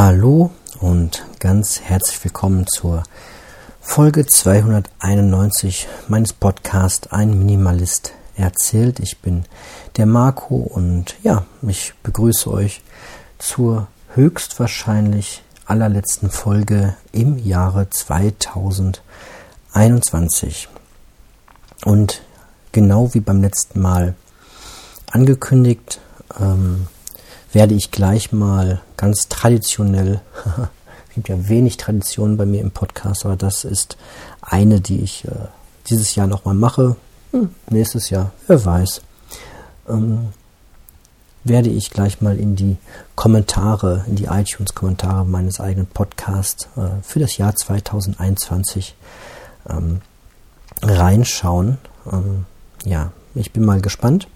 Hallo und ganz herzlich willkommen zur Folge 291 meines Podcasts Ein Minimalist erzählt. Ich bin der Marco und ja, ich begrüße euch zur höchstwahrscheinlich allerletzten Folge im Jahre 2021. Und genau wie beim letzten Mal angekündigt, ähm, werde ich gleich mal ganz traditionell, es gibt ja wenig Traditionen bei mir im Podcast, aber das ist eine, die ich äh, dieses Jahr nochmal mache. Hm, nächstes Jahr, wer weiß. Ähm, werde ich gleich mal in die Kommentare, in die iTunes-Kommentare meines eigenen Podcasts äh, für das Jahr 2021 ähm, reinschauen. Ähm, ja, ich bin mal gespannt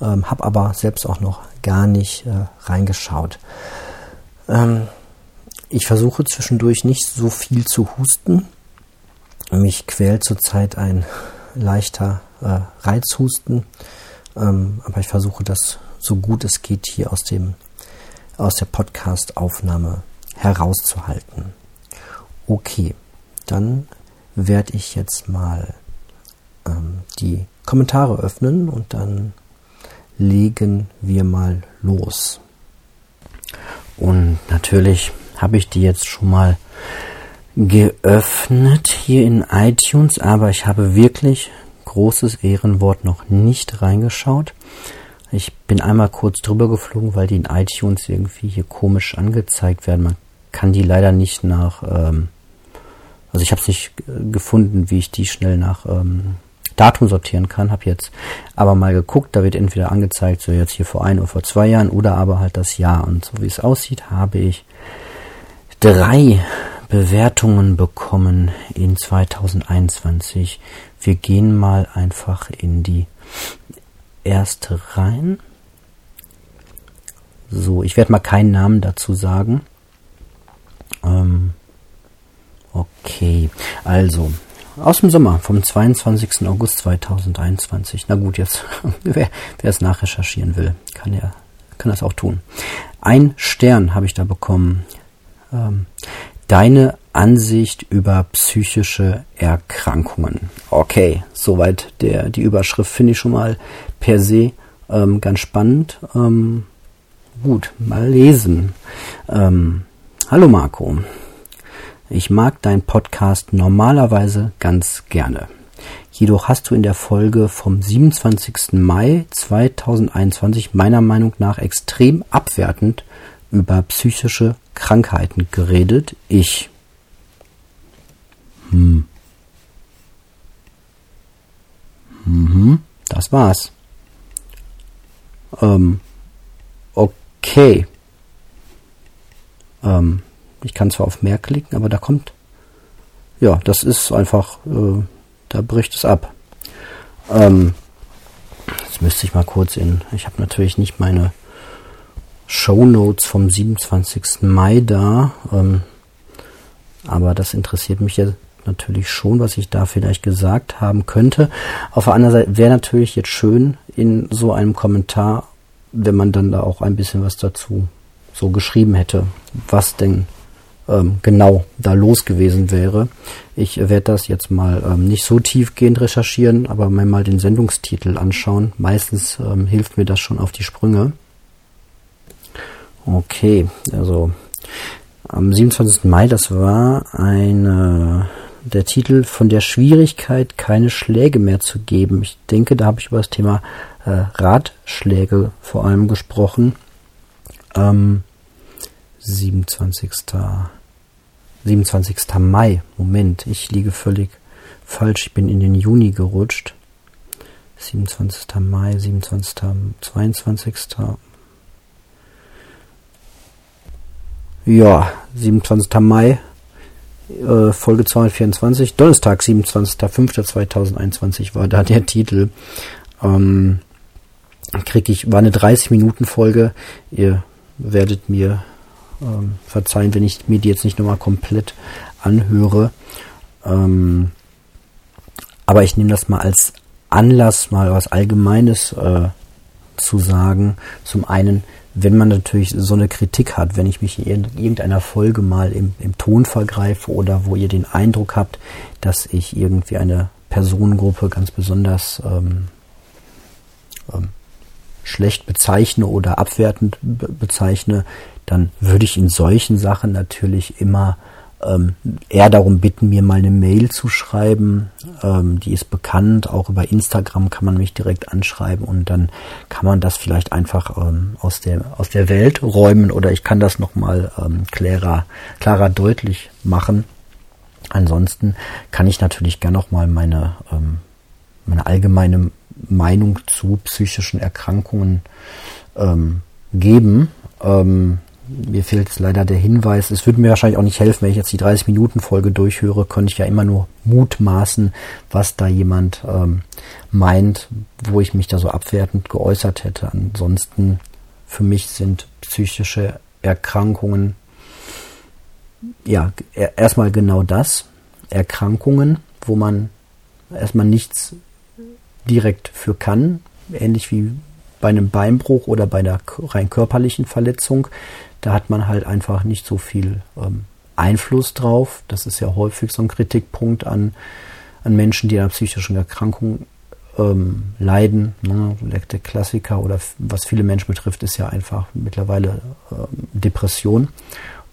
ähm, habe aber selbst auch noch gar nicht äh, reingeschaut. Ähm, ich versuche zwischendurch nicht so viel zu husten. Mich quält zurzeit ein leichter äh, Reizhusten, ähm, aber ich versuche das so gut es geht hier aus dem aus der Podcast-Aufnahme herauszuhalten. Okay, dann werde ich jetzt mal ähm, die Kommentare öffnen und dann legen wir mal los. Und natürlich habe ich die jetzt schon mal geöffnet hier in iTunes, aber ich habe wirklich großes Ehrenwort noch nicht reingeschaut. Ich bin einmal kurz drüber geflogen, weil die in iTunes irgendwie hier komisch angezeigt werden. Man kann die leider nicht nach, ähm, also ich habe es nicht gefunden, wie ich die schnell nach ähm, Datum sortieren kann. Habe jetzt aber mal geguckt, da wird entweder angezeigt, so jetzt hier vor ein oder vor zwei Jahren oder aber halt das Jahr. Und so wie es aussieht, habe ich drei Bewertungen bekommen in 2021. Wir gehen mal einfach in die erste rein. So, ich werde mal keinen Namen dazu sagen. Ähm, okay, also aus dem Sommer, vom 22. August 2021. Na gut, jetzt, wer, wer es nachrecherchieren will, kann ja, kann das auch tun. Ein Stern habe ich da bekommen. Ähm, deine Ansicht über psychische Erkrankungen. Okay, soweit der, die Überschrift finde ich schon mal per se ähm, ganz spannend. Ähm, gut, mal lesen. Ähm, hallo Marco. Ich mag deinen Podcast normalerweise ganz gerne. Jedoch hast du in der Folge vom 27. Mai 2021 meiner Meinung nach extrem abwertend über psychische Krankheiten geredet. Ich. Hm. Mhm, das war's. Ähm, okay. Ähm, ich kann zwar auf mehr klicken, aber da kommt, ja, das ist einfach, äh, da bricht es ab. Ähm, jetzt müsste ich mal kurz in, ich habe natürlich nicht meine Show Notes vom 27. Mai da, ähm, aber das interessiert mich ja natürlich schon, was ich da vielleicht gesagt haben könnte. Auf der anderen Seite wäre natürlich jetzt schön in so einem Kommentar, wenn man dann da auch ein bisschen was dazu so geschrieben hätte, was denn ähm, genau da los gewesen wäre. Ich werde das jetzt mal ähm, nicht so tiefgehend recherchieren, aber mir mal den Sendungstitel anschauen. Meistens ähm, hilft mir das schon auf die Sprünge. Okay, also am 27. Mai, das war eine, der Titel von der Schwierigkeit, keine Schläge mehr zu geben. Ich denke, da habe ich über das Thema äh, Ratschläge vor allem gesprochen. Ähm, 27. 27. Mai. Moment, ich liege völlig falsch. Ich bin in den Juni gerutscht. 27. Mai, 27. 22. Ja, 27. Mai, äh, Folge 224, Donnerstag, 27.05.2021 war da der Titel. Ähm, krieg ich, war eine 30 Minuten Folge. Ihr werdet mir ähm, verzeihen, wenn ich mir die jetzt nicht nochmal komplett anhöre. Ähm, aber ich nehme das mal als Anlass, mal was Allgemeines äh, zu sagen. Zum einen wenn man natürlich so eine Kritik hat, wenn ich mich in irgendeiner Folge mal im, im Ton vergreife oder wo ihr den Eindruck habt, dass ich irgendwie eine Personengruppe ganz besonders ähm, ähm, schlecht bezeichne oder abwertend be bezeichne, dann würde ich in solchen Sachen natürlich immer ähm, eher darum bitten, mir mal eine Mail zu schreiben. Ähm, die ist bekannt. Auch über Instagram kann man mich direkt anschreiben und dann kann man das vielleicht einfach ähm, aus, der, aus der Welt räumen oder ich kann das nochmal ähm, klarer, klarer deutlich machen. Ansonsten kann ich natürlich gerne nochmal meine, ähm, meine allgemeine Meinung zu psychischen Erkrankungen ähm, geben. Ähm, mir fehlt leider der Hinweis. Es würde mir wahrscheinlich auch nicht helfen, wenn ich jetzt die 30-Minuten-Folge durchhöre, könnte ich ja immer nur mutmaßen, was da jemand ähm, meint, wo ich mich da so abwertend geäußert hätte. Ansonsten für mich sind psychische Erkrankungen ja erstmal genau das. Erkrankungen, wo man erstmal nichts direkt für kann, ähnlich wie bei einem Beinbruch oder bei einer rein körperlichen Verletzung. Da hat man halt einfach nicht so viel ähm, Einfluss drauf. Das ist ja häufig so ein Kritikpunkt an, an Menschen, die an einer psychischen Erkrankung ähm, leiden. Ne? Der, Klassiker oder was viele Menschen betrifft, ist ja einfach mittlerweile ähm, Depression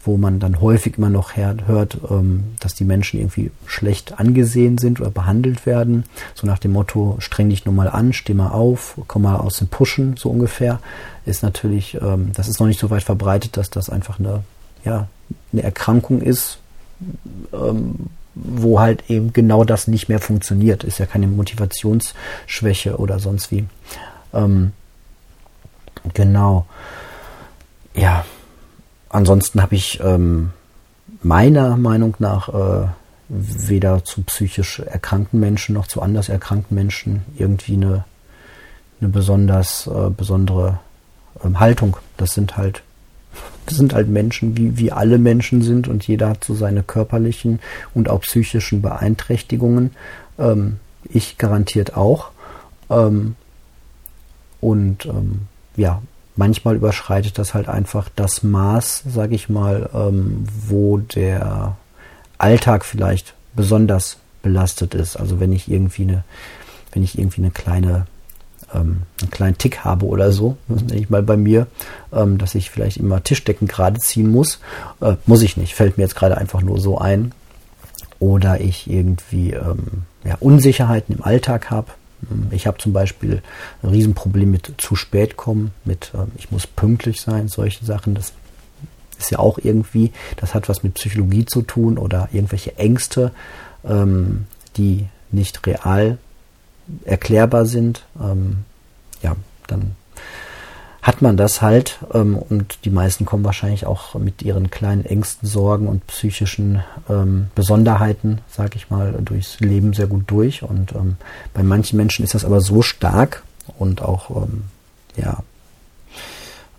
wo man dann häufig immer noch hört, ähm, dass die Menschen irgendwie schlecht angesehen sind oder behandelt werden. So nach dem Motto, streng dich nur mal an, steh mal auf, komm mal aus dem Pushen, so ungefähr, ist natürlich, ähm, das ist noch nicht so weit verbreitet, dass das einfach eine, ja, eine Erkrankung ist, ähm, wo halt eben genau das nicht mehr funktioniert. Ist ja keine Motivationsschwäche oder sonst wie. genau. Ja, ansonsten habe ich ähm, meiner Meinung nach äh, weder zu psychisch erkrankten Menschen noch zu anders erkrankten Menschen irgendwie eine, eine besonders äh, besondere ähm, Haltung. Das sind halt das sind halt Menschen, wie, wie alle Menschen sind und jeder hat so seine körperlichen und auch psychischen Beeinträchtigungen. Ähm, ich garantiert auch. Ähm, und ähm, ja, manchmal überschreitet das halt einfach das Maß, sage ich mal, ähm, wo der Alltag vielleicht besonders belastet ist. Also wenn ich irgendwie eine, wenn ich irgendwie eine kleine ähm, einen kleinen Tick habe oder so, nenne ich mal bei mir, ähm, dass ich vielleicht immer Tischdecken gerade ziehen muss. Äh, muss ich nicht, fällt mir jetzt gerade einfach nur so ein. Oder ich irgendwie ähm, ja, Unsicherheiten im Alltag habe, ich habe zum Beispiel ein Riesenproblem mit zu spät kommen, mit äh, ich muss pünktlich sein, solche Sachen. Das ist ja auch irgendwie, das hat was mit Psychologie zu tun oder irgendwelche Ängste, ähm, die nicht real erklärbar sind. Ähm, ja, dann hat man das halt ähm, und die meisten kommen wahrscheinlich auch mit ihren kleinen Ängsten, Sorgen und psychischen ähm, Besonderheiten, sag ich mal, durchs Leben sehr gut durch. Und ähm, bei manchen Menschen ist das aber so stark und auch ähm, ja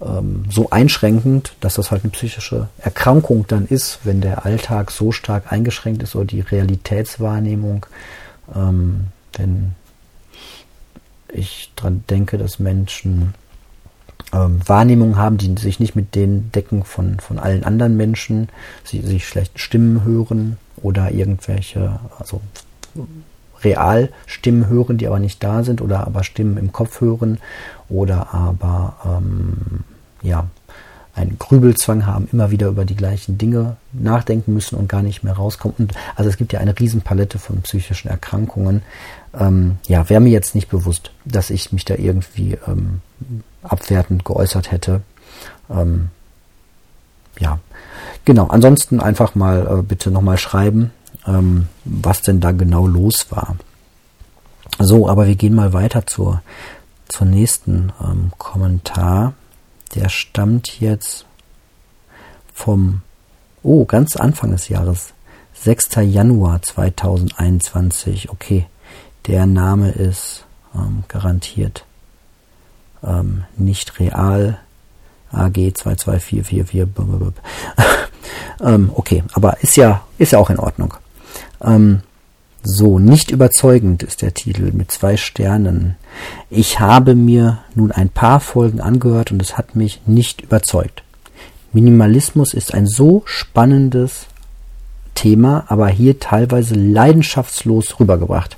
ähm, so einschränkend, dass das halt eine psychische Erkrankung dann ist, wenn der Alltag so stark eingeschränkt ist oder die Realitätswahrnehmung. Ähm, denn ich dran denke, dass Menschen ähm, Wahrnehmungen haben, die sich nicht mit denen decken von, von allen anderen Menschen, sie sich schlecht Stimmen hören oder irgendwelche, also real Stimmen hören, die aber nicht da sind oder aber Stimmen im Kopf hören oder aber ähm, ja einen Grübelzwang haben, immer wieder über die gleichen Dinge nachdenken müssen und gar nicht mehr rauskommen. Und also es gibt ja eine Riesenpalette von psychischen Erkrankungen. Ähm, ja, wäre mir jetzt nicht bewusst, dass ich mich da irgendwie ähm, abwertend geäußert hätte. Ähm, ja, genau. Ansonsten einfach mal äh, bitte nochmal schreiben, ähm, was denn da genau los war. So, aber wir gehen mal weiter zur, zur nächsten ähm, Kommentar. Der stammt jetzt vom, oh, ganz Anfang des Jahres, 6. Januar 2021. Okay, der Name ist ähm, garantiert ähm, nicht real. AG 22444. ähm, okay, aber ist ja, ist ja auch in Ordnung. Ähm, So, nicht überzeugend ist der Titel mit zwei Sternen. Ich habe mir nun ein paar Folgen angehört und es hat mich nicht überzeugt. Minimalismus ist ein so spannendes Thema, aber hier teilweise leidenschaftslos rübergebracht.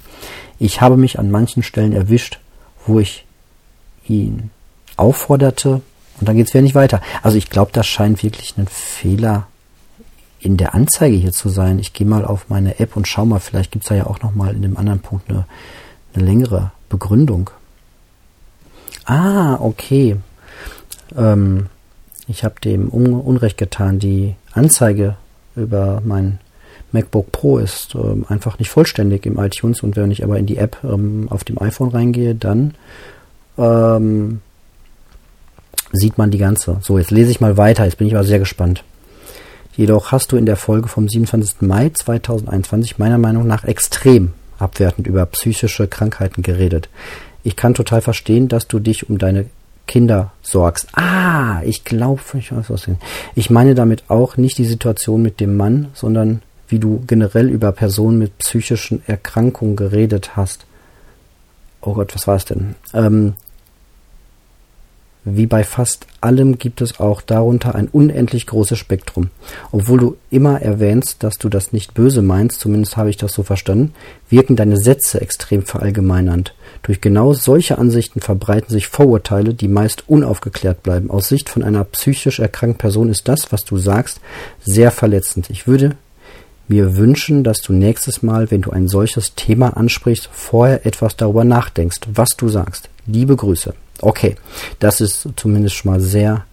Ich habe mich an manchen Stellen erwischt, wo ich ihn aufforderte und dann geht es wieder nicht weiter. Also ich glaube, das scheint wirklich ein Fehler in der Anzeige hier zu sein. Ich gehe mal auf meine App und schau mal, vielleicht gibt es da ja auch nochmal in dem anderen Punkt eine, eine längere Begründung. Ah, okay. Ähm, ich habe dem Un Unrecht getan. Die Anzeige über mein MacBook Pro ist ähm, einfach nicht vollständig im iTunes und wenn ich aber in die App ähm, auf dem iPhone reingehe, dann ähm, sieht man die ganze. So, jetzt lese ich mal weiter. Jetzt bin ich aber sehr gespannt. Jedoch hast du in der Folge vom 27. Mai 2021 meiner Meinung nach extrem abwertend über psychische Krankheiten geredet. Ich kann total verstehen, dass du dich um deine Kinder sorgst. Ah, ich glaube, ich weiß was. Ich meine damit auch nicht die Situation mit dem Mann, sondern wie du generell über Personen mit psychischen Erkrankungen geredet hast. Oh Gott, was war es denn? Ähm, wie bei fast allem gibt es auch darunter ein unendlich großes Spektrum. Obwohl du immer erwähnst, dass du das nicht böse meinst, zumindest habe ich das so verstanden, wirken deine Sätze extrem verallgemeinernd. Durch genau solche Ansichten verbreiten sich Vorurteile, die meist unaufgeklärt bleiben. Aus Sicht von einer psychisch erkrankten Person ist das, was du sagst, sehr verletzend. Ich würde mir wünschen, dass du nächstes Mal, wenn du ein solches Thema ansprichst, vorher etwas darüber nachdenkst, was du sagst. Liebe Grüße. Okay, das ist zumindest schon mal sehr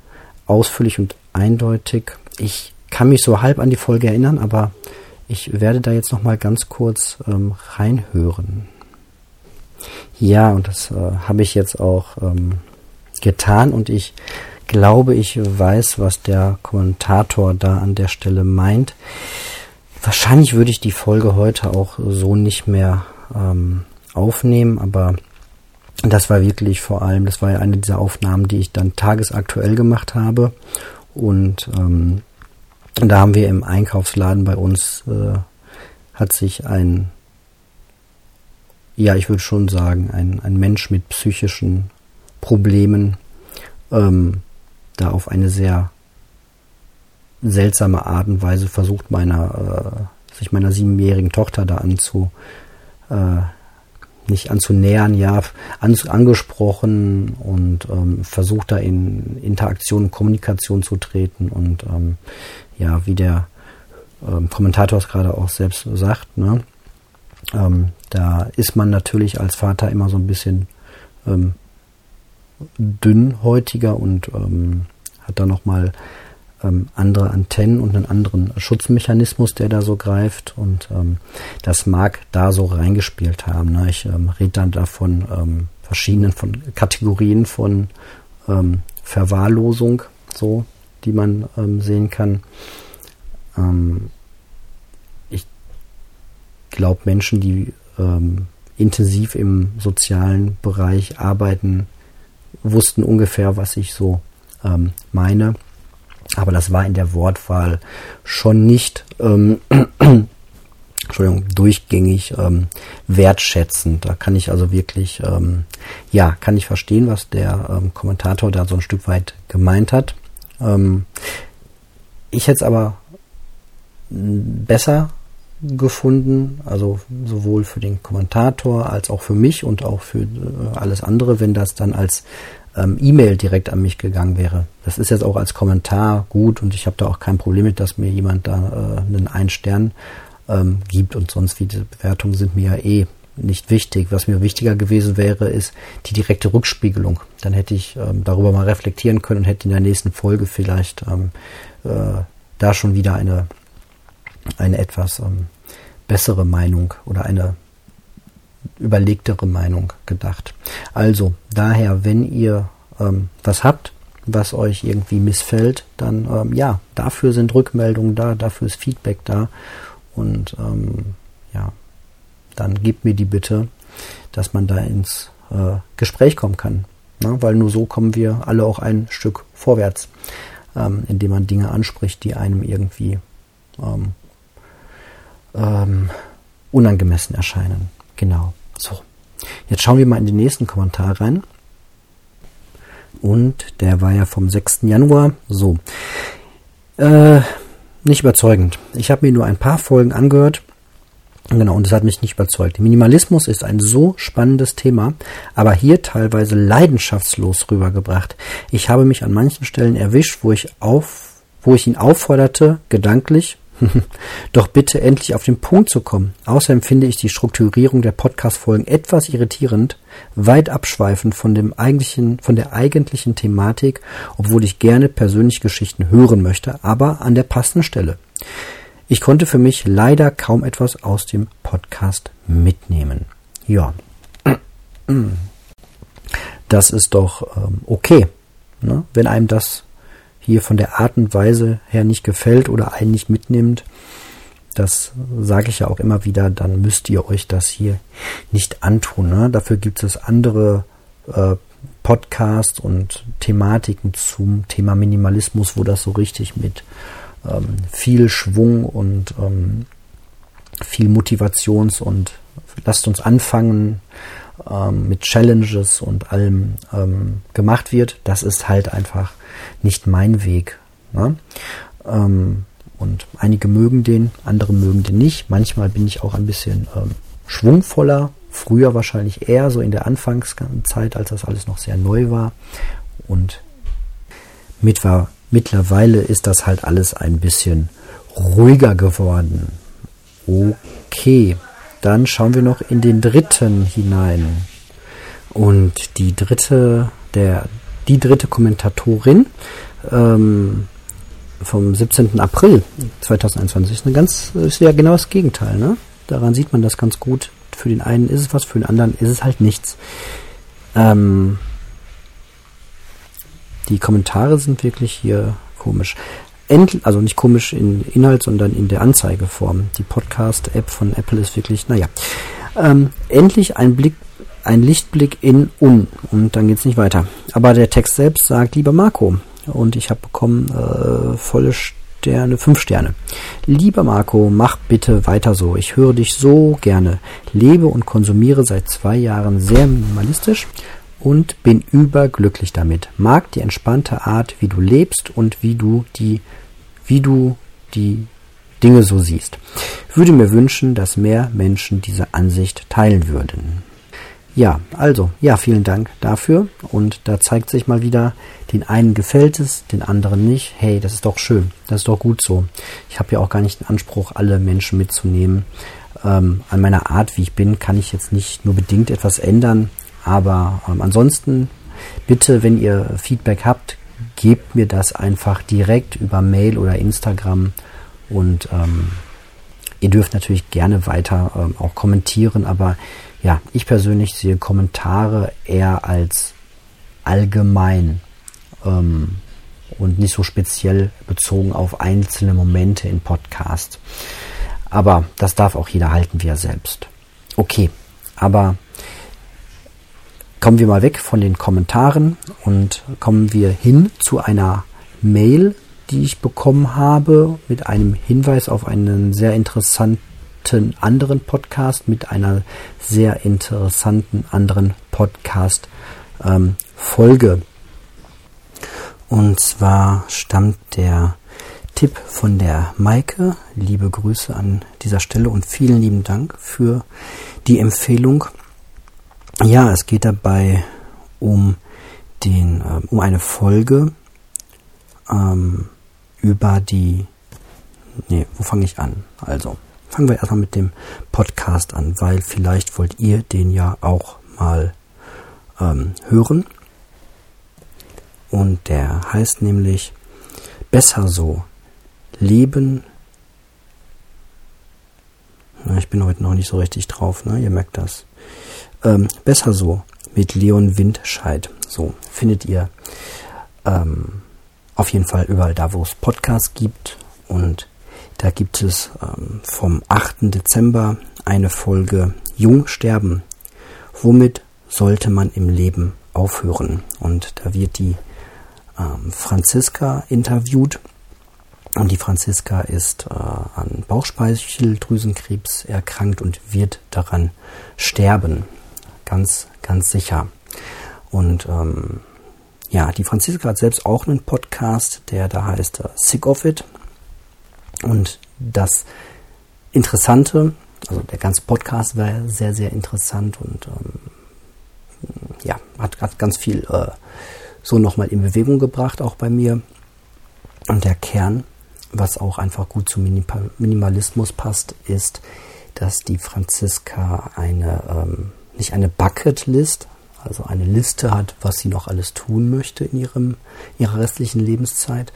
ausführlich und eindeutig. Ich kann mich so halb an die Folge erinnern, aber ich werde da jetzt noch mal ganz kurz ähm, reinhören. Ja, und das äh, habe ich jetzt auch ähm, getan und ich glaube, ich weiß, was der Kommentator da an der Stelle meint. Wahrscheinlich würde ich die Folge heute auch so nicht mehr ähm, aufnehmen, aber das war wirklich vor allem, das war ja eine dieser Aufnahmen, die ich dann tagesaktuell gemacht habe. Und ähm, da haben wir im Einkaufsladen bei uns, äh, hat sich ein, ja, ich würde schon sagen, ein, ein Mensch mit psychischen Problemen ähm, da auf eine sehr seltsame Art und Weise versucht, meiner, äh, sich meiner siebenjährigen Tochter da anzu, äh, nicht anzunähern, ja, an, angesprochen und ähm, versucht da in Interaktion und Kommunikation zu treten und ähm, ja, wie der ähm, Kommentator es gerade auch selbst sagt, ne, ähm, da ist man natürlich als Vater immer so ein bisschen ähm, dünnhäutiger und ähm, hat da nochmal ähm, andere Antennen und einen anderen Schutzmechanismus, der da so greift. Und ähm, das mag da so reingespielt haben. Ne? Ich ähm, rede dann davon ähm, verschiedenen von Kategorien von ähm, Verwahrlosung, so, die man ähm, sehen kann. Ähm, ich glaube, Menschen, die ähm, intensiv im sozialen Bereich arbeiten, wussten ungefähr, was ich so ähm, meine. Aber das war in der Wortwahl schon nicht ähm, Entschuldigung, durchgängig ähm, wertschätzend. Da kann ich also wirklich, ähm, ja, kann ich verstehen, was der ähm, Kommentator da so ein Stück weit gemeint hat. Ähm, ich hätte es aber besser gefunden, also sowohl für den Kommentator als auch für mich und auch für äh, alles andere, wenn das dann als ähm, E-Mail direkt an mich gegangen wäre. Das ist jetzt auch als Kommentar gut und ich habe da auch kein Problem mit, dass mir jemand da äh, einen einen Stern ähm, gibt und sonst wie diese Bewertungen sind mir ja eh nicht wichtig. Was mir wichtiger gewesen wäre, ist die direkte Rückspiegelung. Dann hätte ich ähm, darüber mal reflektieren können und hätte in der nächsten Folge vielleicht ähm, äh, da schon wieder eine, eine etwas ähm, bessere Meinung oder eine überlegtere Meinung gedacht. Also daher, wenn ihr ähm, was habt, was euch irgendwie missfällt, dann ähm, ja, dafür sind Rückmeldungen da, dafür ist Feedback da und ähm, ja, dann gebt mir die Bitte, dass man da ins äh, Gespräch kommen kann, ne? weil nur so kommen wir alle auch ein Stück vorwärts, ähm, indem man Dinge anspricht, die einem irgendwie ähm, ähm, unangemessen erscheinen. Genau. So. Jetzt schauen wir mal in den nächsten Kommentar rein. Und der war ja vom 6. Januar. So. Äh, nicht überzeugend. Ich habe mir nur ein paar Folgen angehört. Genau, und es hat mich nicht überzeugt. Minimalismus ist ein so spannendes Thema, aber hier teilweise leidenschaftslos rübergebracht. Ich habe mich an manchen Stellen erwischt, wo ich auf, wo ich ihn aufforderte, gedanklich, Doch bitte endlich auf den Punkt zu kommen. Außerdem finde ich die Strukturierung der Podcast-Folgen etwas irritierend, weit abschweifend von dem eigentlichen, von der eigentlichen Thematik, obwohl ich gerne persönliche Geschichten hören möchte, aber an der passenden Stelle. Ich konnte für mich leider kaum etwas aus dem Podcast mitnehmen. Ja. Das ist doch ähm, okay, ne? wenn einem das hier von der Art und Weise her nicht gefällt oder einen nicht mitnimmt, das sage ich ja auch immer wieder, dann müsst ihr euch das hier nicht antun. Ne? Dafür gibt es andere äh, Podcasts und Thematiken zum Thema Minimalismus, wo das so richtig mit ähm, viel Schwung und ähm, viel Motivations- und lasst uns anfangen ähm, mit Challenges und allem ähm, gemacht wird. Das ist halt einfach nicht mein Weg. Ne? Ähm, und einige mögen den, andere mögen den nicht. Manchmal bin ich auch ein bisschen ähm, schwungvoller. Früher wahrscheinlich eher so in der Anfangszeit, als das alles noch sehr neu war. Und mit war, mittlerweile ist das halt alles ein bisschen ruhiger geworden. Okay, dann schauen wir noch in den dritten hinein. Und die dritte, der die dritte Kommentatorin ähm, vom 17. April 2021 ist eine ganz, ist ja genau das Gegenteil, ne? Daran sieht man das ganz gut. Für den einen ist es was, für den anderen ist es halt nichts. Ähm, die Kommentare sind wirklich hier komisch. End, also nicht komisch in Inhalt, sondern in der Anzeigeform. Die Podcast-App von Apple ist wirklich, naja. Ähm, endlich ein Blick ein Lichtblick in Un. Und dann geht es nicht weiter. Aber der Text selbst sagt, lieber Marco, und ich habe bekommen äh, volle Sterne, fünf Sterne. Lieber Marco, mach bitte weiter so. Ich höre dich so gerne. Lebe und konsumiere seit zwei Jahren sehr minimalistisch und bin überglücklich damit. Mag die entspannte Art, wie du lebst und wie du die, wie du die Dinge so siehst. Würde mir wünschen, dass mehr Menschen diese Ansicht teilen würden. Ja, also, ja, vielen Dank dafür. Und da zeigt sich mal wieder, den einen gefällt es, den anderen nicht. Hey, das ist doch schön, das ist doch gut so. Ich habe ja auch gar nicht den Anspruch, alle Menschen mitzunehmen. Ähm, an meiner Art, wie ich bin, kann ich jetzt nicht nur bedingt etwas ändern. Aber ähm, ansonsten, bitte, wenn ihr Feedback habt, gebt mir das einfach direkt über Mail oder Instagram. Und ähm, ihr dürft natürlich gerne weiter ähm, auch kommentieren, aber ja, ich persönlich sehe Kommentare eher als allgemein ähm, und nicht so speziell bezogen auf einzelne Momente in Podcast. Aber das darf auch jeder halten, wie er selbst. Okay, aber kommen wir mal weg von den Kommentaren und kommen wir hin zu einer Mail, die ich bekommen habe mit einem Hinweis auf einen sehr interessanten interessanten anderen Podcast mit einer sehr interessanten anderen Podcast ähm. Und zwar stammt der Tipp von der Maike. Liebe Grüße an dieser Stelle und vielen lieben Dank für die Empfehlung. Ja, es geht dabei um den, äh, um eine Folge ähm, über die. Nee, wo fange ich an? Also, fangen wir erstmal mit dem Podcast an, weil vielleicht wollt ihr den ja auch mal ähm, hören. Und der heißt nämlich Besser so. Leben. Na, ich bin heute noch nicht so richtig drauf, ne? Ihr merkt das. Ähm, Besser so mit Leon Windscheid. So, findet ihr ähm, auf jeden Fall überall da, wo es Podcasts gibt. Und da gibt es ähm, vom 8. Dezember eine Folge Jung sterben. Womit sollte man im Leben aufhören? Und da wird die ähm, Franziska interviewt Und die Franziska ist äh, an Bauchspeicheldrüsenkrebs erkrankt und wird daran sterben. Ganz, ganz sicher. Und ähm, ja, die Franziska hat selbst auch einen Podcast, der da heißt uh, Sick of It. Und das Interessante, also der ganze Podcast war sehr, sehr interessant und ähm, ja, hat, hat ganz viel äh, so nochmal in Bewegung gebracht, auch bei mir. Und der Kern, was auch einfach gut zum Minimalismus passt, ist, dass die Franziska eine, ähm, nicht eine Bucketlist, also eine Liste hat, was sie noch alles tun möchte in ihrem, ihrer restlichen Lebenszeit,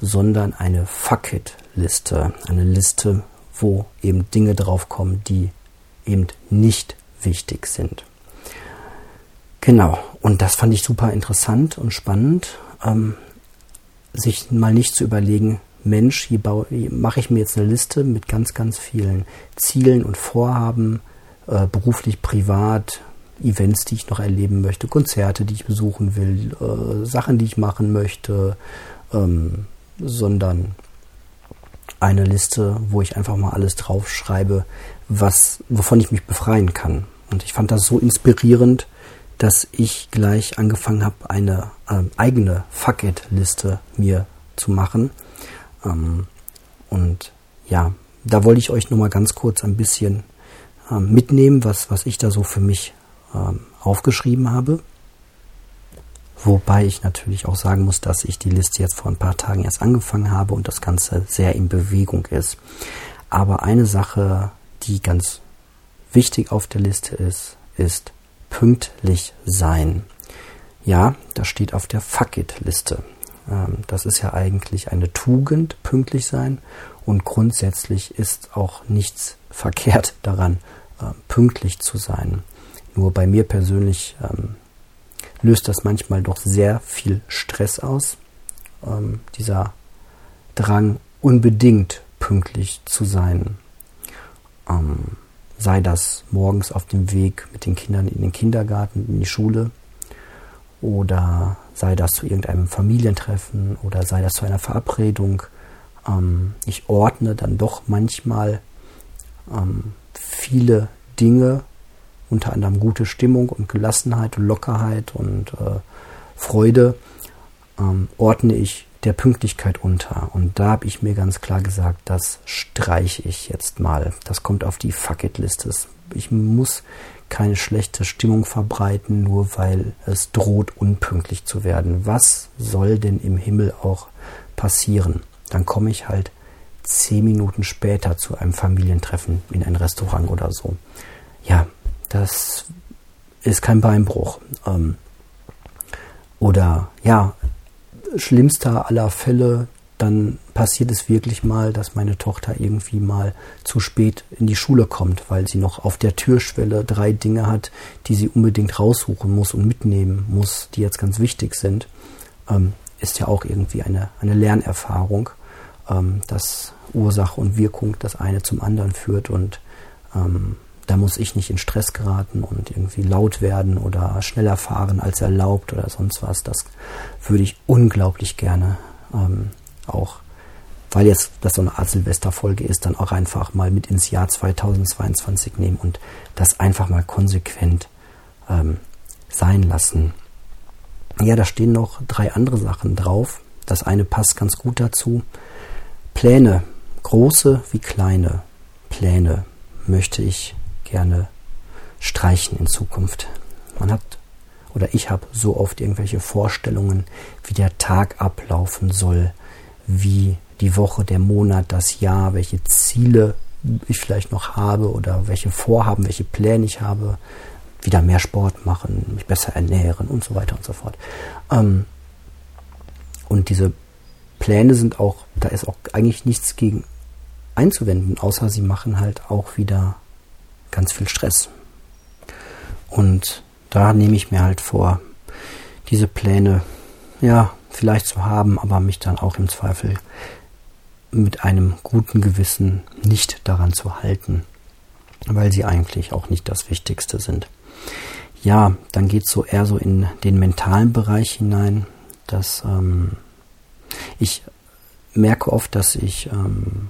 sondern eine Fuck It-Liste. Eine Liste, wo eben Dinge draufkommen, die eben nicht wichtig sind. Genau, und das fand ich super interessant und spannend, ähm, sich mal nicht zu überlegen, Mensch, hier, hier mache ich mir jetzt eine Liste mit ganz, ganz vielen Zielen und Vorhaben, äh, beruflich, privat, Events, die ich noch erleben möchte, Konzerte, die ich besuchen will, äh, Sachen, die ich machen möchte, ähm, sondern eine Liste, wo ich einfach mal alles draufschreibe, was, wovon ich mich befreien kann. Und ich fand das so inspirierend, dass ich gleich angefangen habe, eine ähm, eigene Fuck It-Liste mir zu machen. Ähm, und ja, da wollte ich euch nur mal ganz kurz ein bisschen ähm, mitnehmen, was, was ich da so für mich ähm, aufgeschrieben habe. Wobei ich natürlich auch sagen muss, dass ich die Liste jetzt vor ein paar Tagen erst angefangen habe und das Ganze sehr in Bewegung ist. Aber eine Sache, die ganz wichtig auf der Liste ist, ist pünktlich sein. Ja, das steht auf der Fuck It-Liste. Ähm, das ist ja eigentlich eine Tugend, pünktlich sein. Und grundsätzlich ist auch nichts verkehrt daran, äh, pünktlich zu sein. Nur bei mir persönlich ähm, löst das manchmal doch sehr viel Stress aus. Ähm, dieser Drang, unbedingt pünktlich zu sein. Ähm, sei das morgens auf dem Weg mit den Kindern in den Kindergarten, in die Schule oder sei das zu irgendeinem Familientreffen oder sei das zu einer Verabredung. Ähm, ich ordne dann doch manchmal ähm, viele Dinge unter anderem gute Stimmung und Gelassenheit und Lockerheit und äh, Freude, ähm, ordne ich der Pünktlichkeit unter. Und da habe ich mir ganz klar gesagt, das streiche ich jetzt mal. Das kommt auf die Fuck-It-Liste. Ich muss keine schlechte Stimmung verbreiten, nur weil es droht, unpünktlich zu werden. Was soll denn im Himmel auch passieren? Dann komme ich halt zehn Minuten später zu einem Familientreffen in ein Restaurant oder so. Ja, das ist kein Beinbruch. Ähm, oder ja, schlimmster aller Fälle, dann passiert es wirklich mal, dass meine Tochter irgendwie mal zu spät in die Schule kommt, weil sie noch auf der Türschwelle drei Dinge hat, die sie unbedingt raussuchen muss und mitnehmen muss, die jetzt ganz wichtig sind. Ähm, ist ja auch irgendwie eine, eine Lernerfahrung, ähm, dass Ursache und Wirkung das eine zum anderen führt und ähm, da muss ich nicht in Stress geraten und irgendwie laut werden oder schneller fahren als erlaubt oder sonst was. Das würde ich unglaublich gerne ähm, auch, weil jetzt das so eine Art Silvesterfolge ist, dann auch einfach mal mit ins Jahr 2022 nehmen und das einfach mal konsequent ähm, sein lassen. Ja, da stehen noch drei andere Sachen drauf. Das eine passt ganz gut dazu. Pläne, große wie kleine Pläne möchte ich gerne streichen in Zukunft. Man hat oder ich habe so oft irgendwelche Vorstellungen, wie der Tag ablaufen soll, wie die Woche, der Monat, das Jahr, welche Ziele ich vielleicht noch habe oder welche Vorhaben, welche Pläne ich habe, wieder mehr Sport machen, mich besser ernähren und so weiter und so fort. Ähm, und diese Pläne sind auch, da ist auch eigentlich nichts gegen einzuwenden, außer sie machen halt auch wieder ganz viel Stress. Und da nehme ich mir halt vor, diese Pläne, ja, vielleicht zu haben, aber mich dann auch im Zweifel mit einem guten Gewissen nicht daran zu halten, weil sie eigentlich auch nicht das Wichtigste sind. Ja, dann geht es so eher so in den mentalen Bereich hinein, dass ähm, ich merke oft, dass ich, ähm,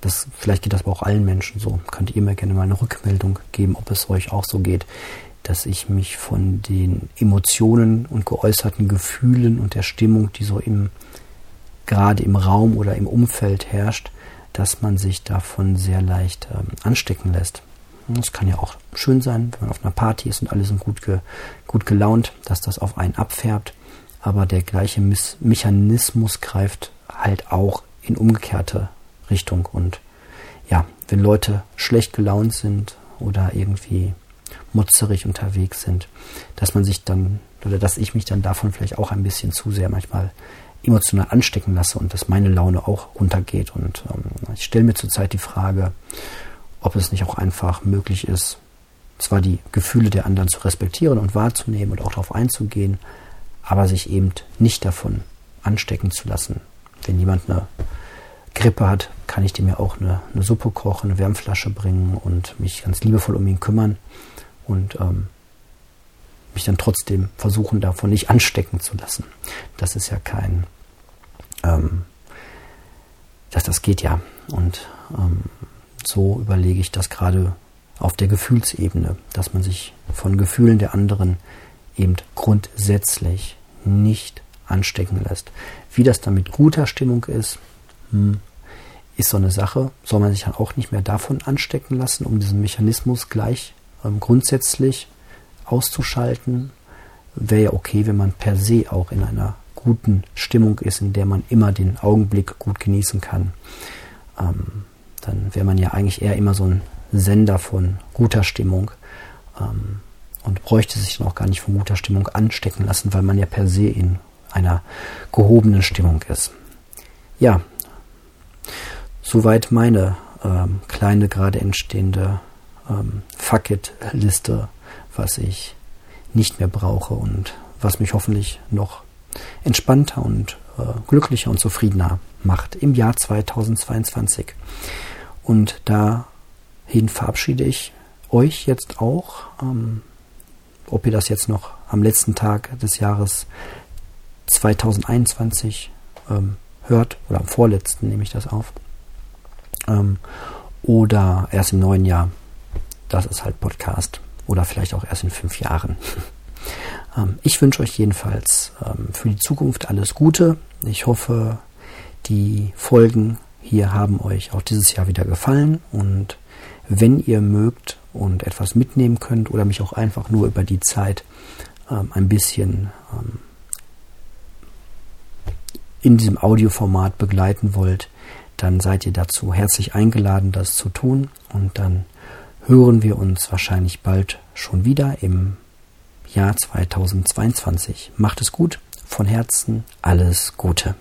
das, vielleicht geht das aber auch allen Menschen so, könnt ihr mir gerne mal eine Rückmeldung geben, ob es euch auch so geht, dass ich mich von den Emotionen und geäußerten Gefühlen und der Stimmung, die so im, gerade im Raum oder im Umfeld herrscht, dass man sich davon sehr leicht ähm, anstecken lässt. Es kann ja auch schön sein, wenn man auf einer Party ist und alle sind gut, ge, gut gelaunt, dass das auf einen abfärbt. Aber der gleiche Mechanismus greift halt auch in umgekehrte Richtung. Und ja, wenn Leute schlecht gelaunt sind oder irgendwie mutzerig unterwegs sind, dass man sich dann oder dass ich mich dann davon vielleicht auch ein bisschen zu sehr manchmal emotional anstecken lasse und dass meine Laune auch runtergeht. Und ähm, ich stelle mir zurzeit die Frage, ob es nicht auch einfach möglich ist, zwar die Gefühle der anderen zu respektieren und wahrzunehmen und auch darauf einzugehen, aber sich eben nicht davon anstecken zu lassen. Wenn jemand eine Grippe hat, kann ich dem ja auch eine, eine Suppe kochen, eine Wärmflasche bringen und mich ganz liebevoll um ihn kümmern und ähm, mich dann trotzdem versuchen, davon nicht anstecken zu lassen. Das ist ja kein, ähm, dass das geht ja. Und ähm, so überlege ich das gerade auf der Gefühlsebene, dass man sich von Gefühlen der anderen eben grundsätzlich nicht anstecken lässt. Wie das dann mit guter Stimmung ist, hm, ist so eine Sache. Soll man sich dann auch nicht mehr davon anstecken lassen, um diesen Mechanismus gleich ähm, grundsätzlich auszuschalten? Wäre ja okay, wenn man per se auch in einer guten Stimmung ist, in der man immer den Augenblick gut genießen kann. Ähm, dann wäre man ja eigentlich eher immer so ein Sender von guter Stimmung ähm, und bräuchte sich dann auch gar nicht von guter Stimmung anstecken lassen, weil man ja per se in einer gehobenen Stimmung ist. Ja, soweit meine ähm, kleine gerade entstehende ähm, Fuck-It-Liste, was ich nicht mehr brauche und was mich hoffentlich noch entspannter und äh, glücklicher und zufriedener macht im Jahr 2022. Und dahin verabschiede ich euch jetzt auch. Ähm, ob ihr das jetzt noch am letzten Tag des Jahres 2021 ähm, hört, oder am vorletzten nehme ich das auf, ähm, oder erst im neuen Jahr, das ist halt Podcast, oder vielleicht auch erst in fünf Jahren. ähm, ich wünsche euch jedenfalls ähm, für die Zukunft alles Gute. Ich hoffe, die Folgen hier haben euch auch dieses Jahr wieder gefallen und wenn ihr mögt und etwas mitnehmen könnt oder mich auch einfach nur über die Zeit ähm, ein bisschen ähm, in diesem Audioformat begleiten wollt, dann seid ihr dazu herzlich eingeladen, das zu tun und dann hören wir uns wahrscheinlich bald schon wieder im Jahr 2022. Macht es gut, von Herzen alles Gute.